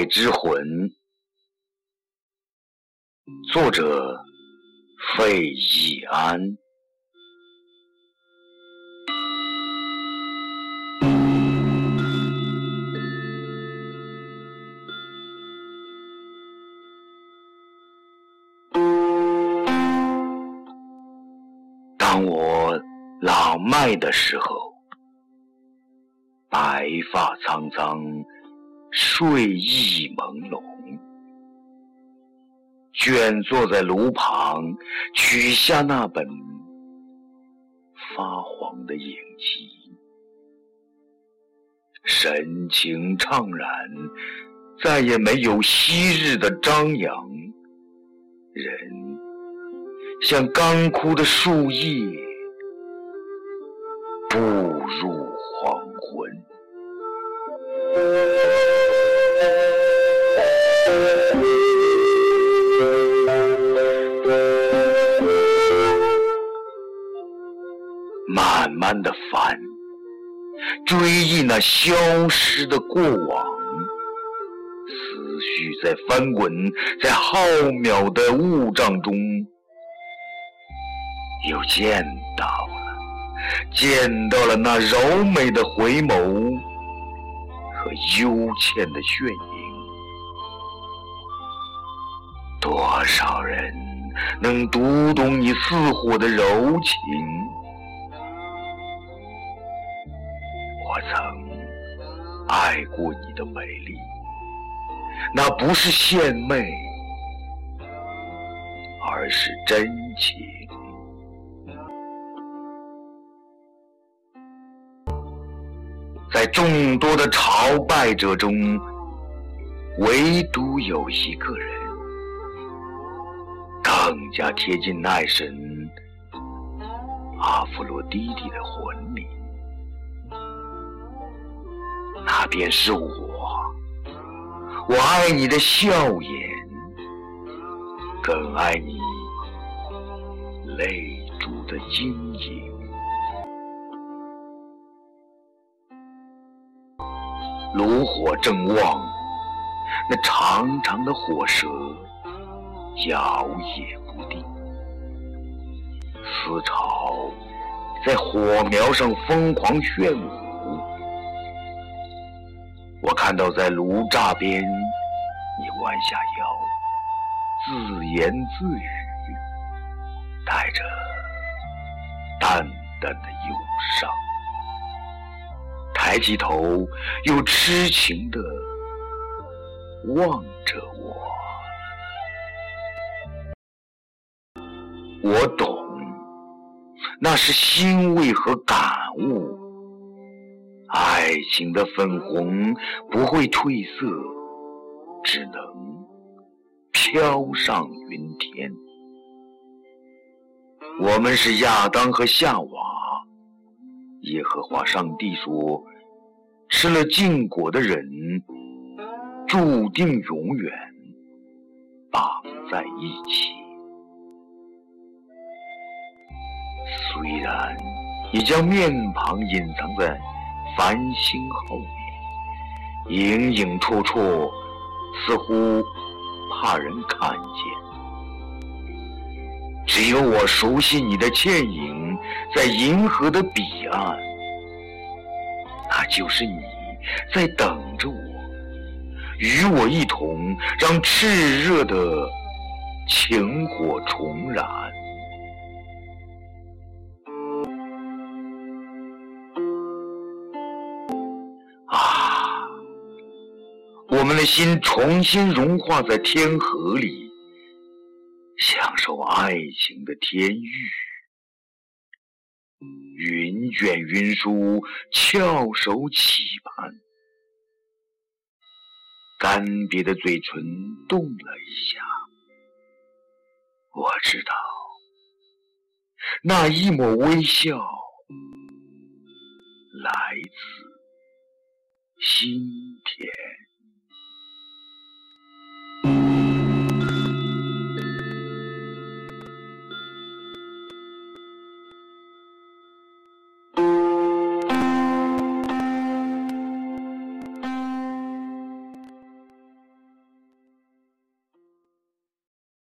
爱之魂》，作者费义安。当我老迈的时候，白发苍苍，睡意朦胧，倦坐在炉旁，取下那本发黄的影集，神情怅然，再也没有昔日的张扬，人。像干枯的树叶，步入黄昏。般的烦，追忆那消失的过往，思绪在翻滚，在浩渺的雾障中。又见到了，见到了那柔美的回眸和幽倩的炫影。多少人能读懂你似火的柔情？我曾爱过你的美丽，那不是献媚，而是真情。在众多的朝拜者中，唯独有一个人更加贴近爱神阿弗洛狄蒂的魂灵，那便是我。我爱你的笑颜，更爱你泪珠的晶莹。炉火正旺，那长长的火舌摇曳不定，丝潮在火苗上疯狂炫舞。看到在炉灶边，你弯下腰，自言自语，带着淡淡的忧伤。抬起头，又痴情的望着我。我懂，那是欣慰和感悟。爱情的粉红不会褪色，只能飘上云天。我们是亚当和夏娃。耶和华上帝说。吃了禁果的人，注定永远绑在一起。虽然你将面庞隐藏在繁星后面，影影绰绰，似乎怕人看见。只有我熟悉你的倩影，在银河的彼岸。那就是你在等着我，与我一同让炽热的情火重燃。的心重新融化在天河里，享受爱情的天域。云卷云舒，翘首企盼。干瘪的嘴唇动了一下，我知道，那一抹微笑来自心田。